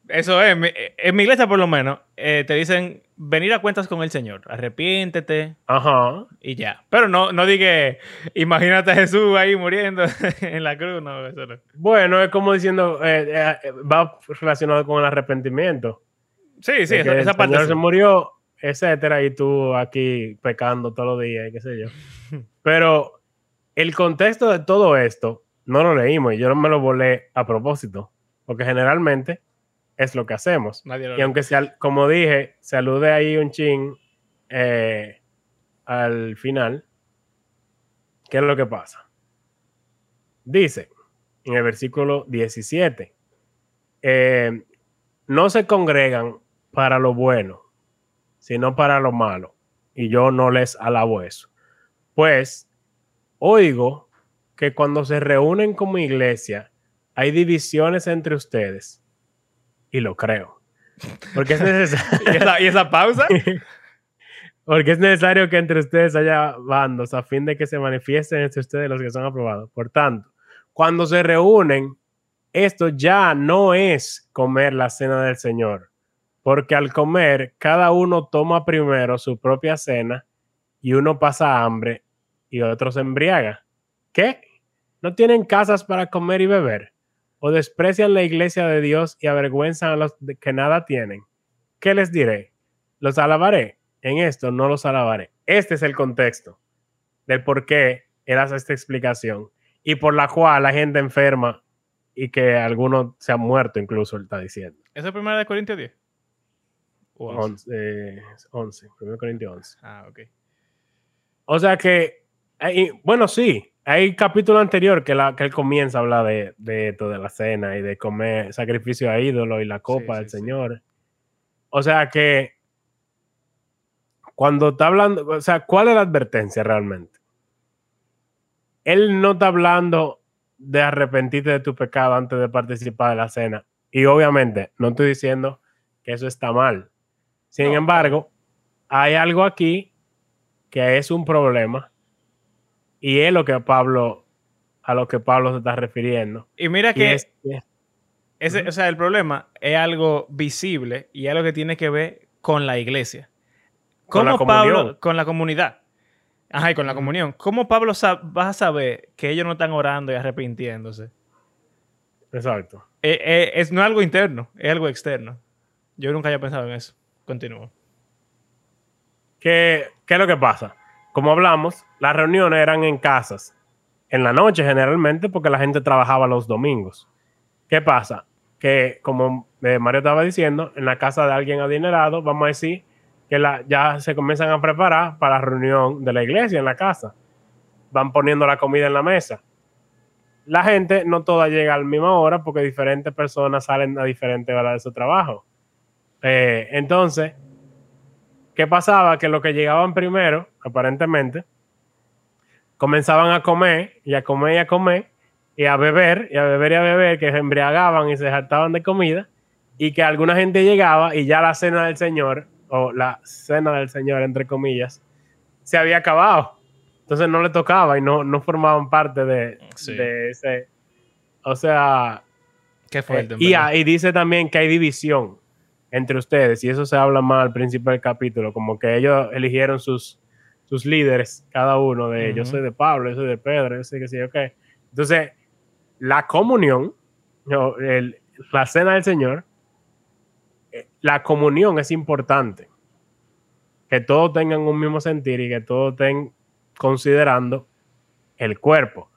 eso es, en mi iglesia por lo menos, eh, te dicen venir a cuentas con el Señor, arrepiéntete ajá, y ya. Pero no, no diga, imagínate a Jesús ahí muriendo en la cruz, no, eso no. bueno, es como diciendo, eh, eh, va relacionado con el arrepentimiento. Sí, sí, esa, que esa el parte Señor sí. se murió, etcétera, y tú aquí pecando todos los días, y qué sé yo. Pero el contexto de todo esto no lo leímos y yo no me lo volé a propósito, porque generalmente es lo que hacemos. Nadie lo Y aunque sea, como dije, se alude ahí un chin eh, al final, ¿qué es lo que pasa? Dice en el versículo 17, eh, no se congregan para lo bueno, sino para lo malo, y yo no les alabo eso. Pues oigo que cuando se reúnen como iglesia hay divisiones entre ustedes. Y lo creo. Porque es necesario. ¿Y, esa, pausa? Porque es necesario que entre ustedes haya bandos a fin de que se manifiesten entre ustedes los que son aprobados. Por tanto, cuando se reúnen, esto ya no es comer la cena del Señor, porque al comer, cada uno toma primero su propia cena y uno pasa hambre y otro se embriaga. ¿Qué? ¿No tienen casas para comer y beber? ¿O desprecian la iglesia de Dios y avergüenzan a los que nada tienen? ¿Qué les diré? ¿Los alabaré? En esto no los alabaré. Este es el contexto del por qué él hace esta explicación y por la cual la gente enferma y que algunos se han muerto incluso, él está diciendo. ¿Eso es primera de Corintios 10? ¿O 11? 11, eh, 11, 1 Corintios 11. Ah, ok. O sea que, hay- bueno, sí, hay capítulo anterior que, la, que él comienza a hablar de, de esto, de la cena y de comer sacrificio a ídolo y la copa Sí, del sí, sí. Señor. O sea que, cuando está hablando, o sea, ¿cuál es la advertencia realmente? Él no está hablando de arrepentirte de tu pecado antes de participar de la cena. Y obviamente, no estoy diciendo que eso está mal. Sin No, embargo, hay algo aquí que es un problema y es lo que Pablo a lo que Pablo se está refiriendo. Y mira Y que es ese, o sea, el problema es algo visible y es algo que tiene que ver con la iglesia. Con la ¿Cómo Pablo, comunión. con la comunidad? Ajá, y con la comunión. ¿Cómo Pablo vas a saber que ellos no están orando y arrepintiéndose? exacto. Eh, eh, es, no es algo interno, es algo externo. Yo nunca había pensado en eso. Continúo. ¿Qué, ¿Qué es lo que pasa? Como hablamos, las reuniones eran en casas, en la noche generalmente, porque la gente trabajaba los domingos. ¿Qué pasa? Que, como eh, Mario estaba diciendo, en la casa de alguien adinerado, vamos a decir que ya se comienzan a preparar para la reunión de la iglesia en la casa. Van poniendo la comida en la mesa. La gente no toda llega a la misma hora porque diferentes personas salen a diferentes horas de su trabajo. Eh, entonces, ¿qué pasaba? Que los que llegaban primero, aparentemente, comenzaban a comer y a comer y a comer y a beber y a beber y a beber, que se embriagaban y se hartaban de comida y que alguna gente llegaba y ya la cena del Señor, o la cena del Señor, entre comillas, se había acabado. Entonces no le tocaba y no, no formaban parte de, Sí. de ese... O sea, Qué fuerte. en y, y dice también que hay división entre ustedes, y eso se habla más al principio del capítulo, como que ellos eligieron sus, sus líderes, cada uno de ellos. Yo Ujú. soy de Pablo, yo soy de Pedro, yo soy que sí, ok. Entonces, la comunión, el- la cena del Señor, eh, la comunión es importante. Que todos tengan un mismo sentir y que todos estén considerando el cuerpo.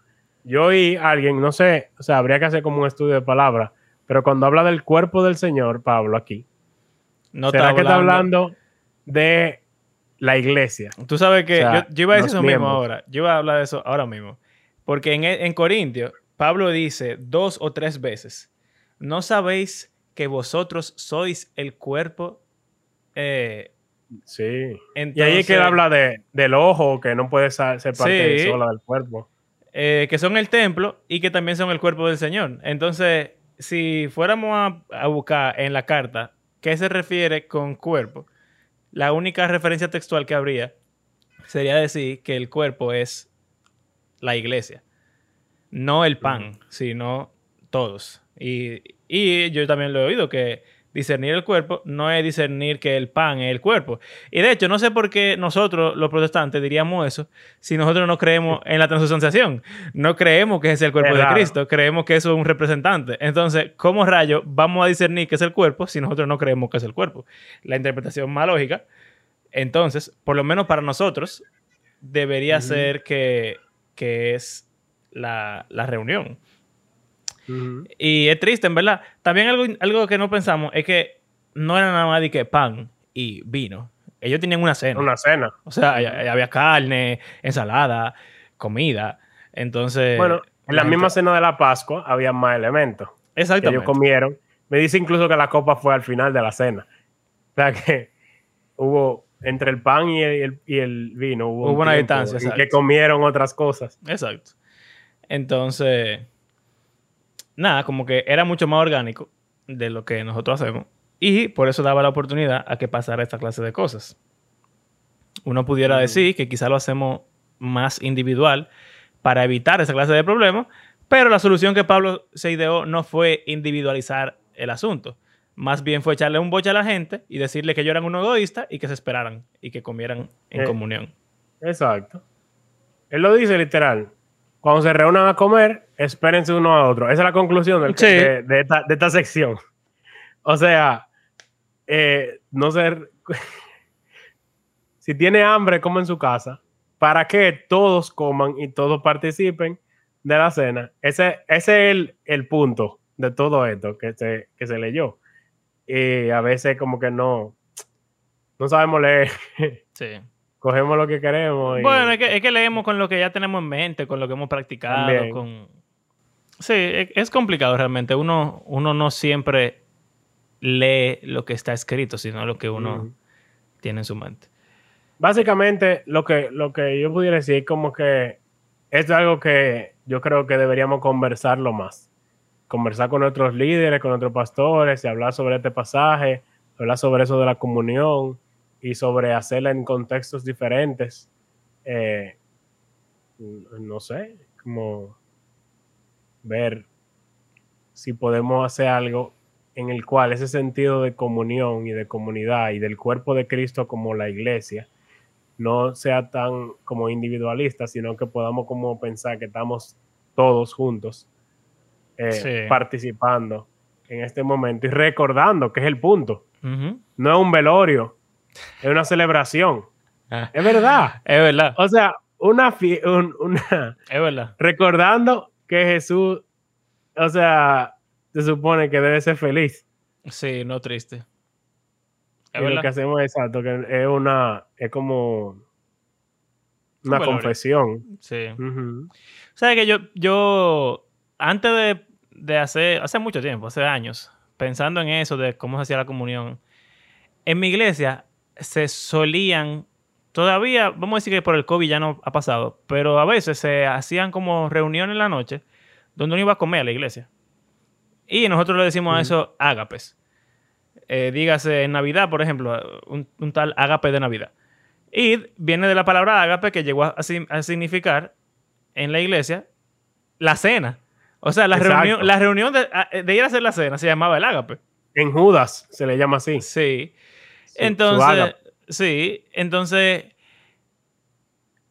Yo oí a alguien, no sé, o sea, habría que hacer como un estudio de palabras, pero cuando habla del cuerpo del Señor, Pablo, aquí, no ¿será que está hablando de la iglesia? Tú sabes que O sea, yo, yo iba a decir eso mismo miembros. ahora. Yo iba a hablar de eso ahora mismo. Porque en, en Corintios, Pablo dice dos o tres veces: ¿No sabéis que vosotros sois el cuerpo? Eh, Sí. Y ahí es que él habla de, del ojo, que no puede ser parte Sí. sola del cuerpo. eh, que son el templo y que también son el cuerpo del Señor. Entonces, si fuéramos a, a buscar en la carta qué se refiere con cuerpo, la única referencia textual que habría sería decir que el cuerpo es la iglesia. No el pan, sino todos. Y, y yo también lo he oído que discernir el cuerpo no es discernir que el pan es el cuerpo. Y de hecho, no sé por qué nosotros, los protestantes, diríamos eso si nosotros no creemos en la transustanciación. No creemos que ese es el cuerpo Es de raro. Cristo, creemos que eso es un representante. Entonces, ¿cómo rayo vamos a discernir que es el cuerpo si nosotros no creemos que es el cuerpo? La interpretación más lógica. Entonces, por lo menos para nosotros, debería ser que, que es la, la reunión. Y es triste, en verdad. También algo, algo que no pensamos es que no era nada más de que pan y vino. Ellos tenían una cena. Una cena. O sea, había carne, ensalada, comida. Entonces. Bueno, en la gente- misma cena de la Pascua había más elementos que Exactamente. ellos comieron. Me dice incluso que la copa fue al final de la cena. O sea que hubo entre el pan y el, y el vino hubo, un Hubo una distancia, en que comieron otras cosas. Exacto. Entonces, nada, como que era mucho más orgánico de lo que nosotros hacemos. Y por eso daba la oportunidad a que pasara esta clase de cosas. Uno pudiera decir que quizá lo hacemos más individual para evitar esa clase de problemas, pero la solución que Pablo se ideó no fue individualizar el asunto. Más bien fue echarle un boche a la gente y decirle que ellos eran unos egoístas y que se esperaran y que comieran en Eh. comunión. Exacto. Él lo dice literal. Cuando se reúnan a comer, espérense uno a otro. Esa es la conclusión del- Sí. de, de esta, de esta sección. O sea, eh, no ser. si tiene hambre, come en su casa. Para que todos coman y todos participen de la cena. Ese, ese es el, el punto de todo esto que se, que se leyó. Y a veces, como que no. No sabemos leer. Sí. Cogemos lo que queremos. y- Bueno, es que, es que leemos con lo que ya tenemos en mente, con lo que hemos practicado, También. con... Sí, es, complicado realmente. Uno, uno no siempre lee lo que está escrito, sino lo que uno tiene en su mente. Básicamente, lo que, lo que yo pudiera decir es como que es algo que yo creo que deberíamos conversarlo más. Conversar con nuestros líderes, con nuestros pastores, y hablar sobre este pasaje, hablar sobre eso de la comunión y sobre hacerla en contextos diferentes. Eh, no sé, como ver si podemos hacer algo en el cual ese sentido de comunión y de comunidad y del cuerpo de Cristo como la iglesia no sea tan como individualista, sino que podamos como pensar que estamos todos juntos eh, Sí. participando en este momento y recordando que es el punto. No es un velorio, es una celebración. Ah, Es verdad. es verdad, O sea, una, un- una es verdad. recordando que Jesús, o sea, se supone que debe ser feliz. Sí, no triste. Y Es lo que hacemos es exacto, que es una, es como una confesión. Sí. Ujú. ¿Sabes que yo, yo, antes de, de hacer, hace mucho tiempo, hace años, pensando en eso de cómo se hacía la comunión, en mi iglesia se solían, todavía, vamos a decir que por el COVID ya no ha pasado, pero a veces se hacían como reuniones en la noche donde uno iba a comer a la iglesia. Y nosotros le decimos a eso ágapes. Eh, dígase en Navidad, por ejemplo, un, un tal ágape de Navidad. Y viene de la palabra ágape que llegó a, a sig- a significar en la iglesia la cena. O sea, la Exacto. reunión, la reunión de, de ir a hacer la cena se llamaba el ágape. En Judas se le llama así. Sí. Entonces, sí, entonces,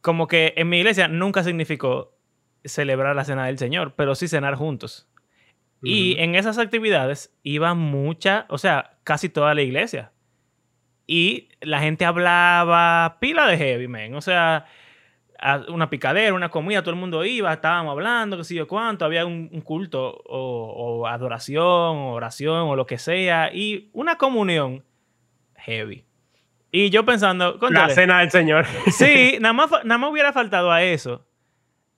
como que en mi iglesia nunca significó celebrar la cena del Señor, pero sí cenar juntos. Y en esas actividades iba mucha, o sea, casi toda la iglesia. Y la gente hablaba pila de heavy, man. O sea, una picadera, una comida, todo el mundo iba, estábamos hablando, qué sé yo cuánto, había un, un culto o, o adoración, o oración o lo que sea, y una comunión heavy. Y yo pensando, La cena del Señor. Sí, nada más, nada más hubiera faltado a eso,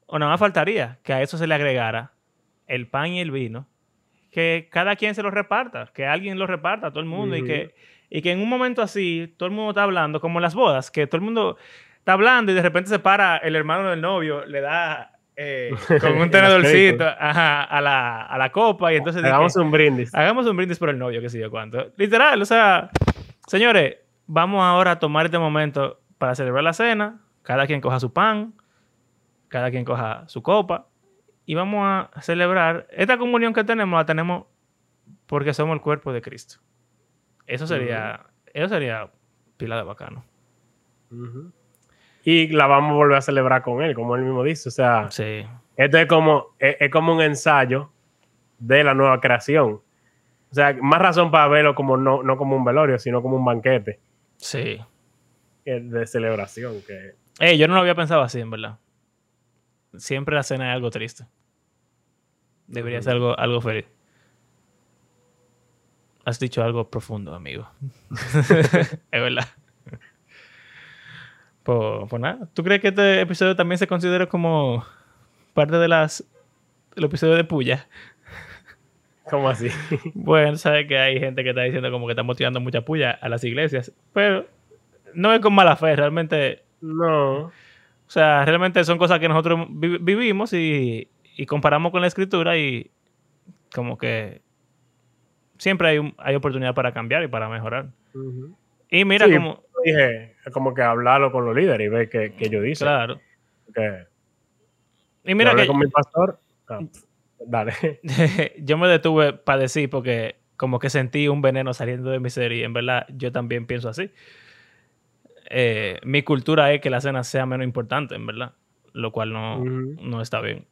o nada más faltaría que a eso se le agregara el pan y el vino, que cada quien se lo reparta, que alguien lo reparta a todo el mundo y, que, y que en un momento así todo el mundo está hablando, como en las bodas, que todo el mundo está hablando y de repente se para el hermano del novio, le da eh, con un tenedorcito ajá, a, la, a la copa y entonces... Hagamos que- un brindis. Hagamos un brindis por el novio, qué sé yo cuánto. Literal, o sea, señores, vamos ahora a tomar este momento para celebrar la cena. Cada quien coja su pan, cada quien coja su copa y vamos a celebrar. Esta comunión que tenemos la tenemos porque somos el cuerpo de Cristo. Eso sería, eso sería pila de bacano. Y la vamos a volver a celebrar con él, como él mismo dice. O sea, Sí, esto es como, es, es como un ensayo de la nueva creación. O sea, más razón para verlo como no, no como un velorio, sino como un banquete sí. de celebración. Que, Eh, yo no lo había pensado así, en verdad. Siempre la cena es algo triste. Debería ser algo, algo feliz. Has dicho algo profundo, amigo. es verdad. Pues, pues nada, ¿tú crees que este episodio también se considera como parte de las del episodio de Puya? ¿Cómo así? Bueno, sabes que hay gente que está diciendo como que estamos tirando mucha puya a las iglesias, pero no es con mala fe, realmente no. o sea, realmente son cosas que nosotros vi- vivimos y, y comparamos con la escritura y como que siempre hay, un- hay oportunidad para cambiar y para mejorar. Y mira Sí, como, Dije, como que hablarlo con los líderes y ver qué, qué ellos dicen. claro. Que, Y mira que con mi pastor. ah, dale. yo me detuve para decir porque como que sentí un veneno saliendo de mi ser y en verdad yo también pienso así. Eh, mi cultura es que la cena sea menos importante, en verdad, lo cual no, no está bien.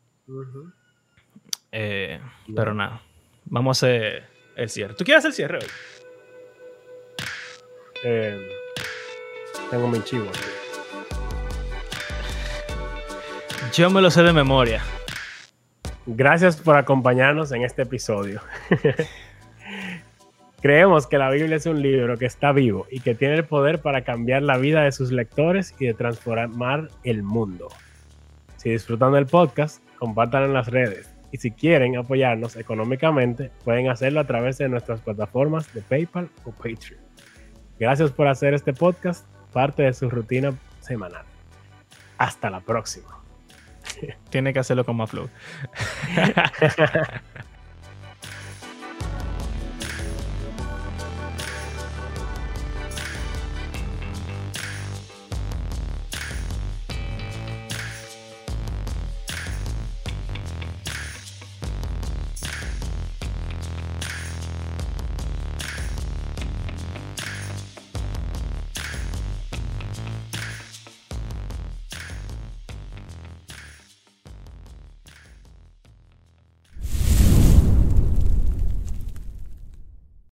Eh, Pero nada, vamos a hacer el cierre. ¿Tú quieres hacer el cierre hoy? Eh, tengo mi chivo. Yo me lo sé de memoria. Gracias por acompañarnos en este episodio. Creemos que la Biblia es un libro que está vivo y que tiene el poder para cambiar la vida de sus lectores y de transformar el mundo. Si disfrutan del podcast, compártanlo en las redes. Y si quieren apoyarnos económicamente, pueden hacerlo a través de nuestras plataformas de PayPal o Patreon. Gracias por hacer este podcast parte de su rutina semanal. Hasta la próxima. Tiene que hacerlo con más flow.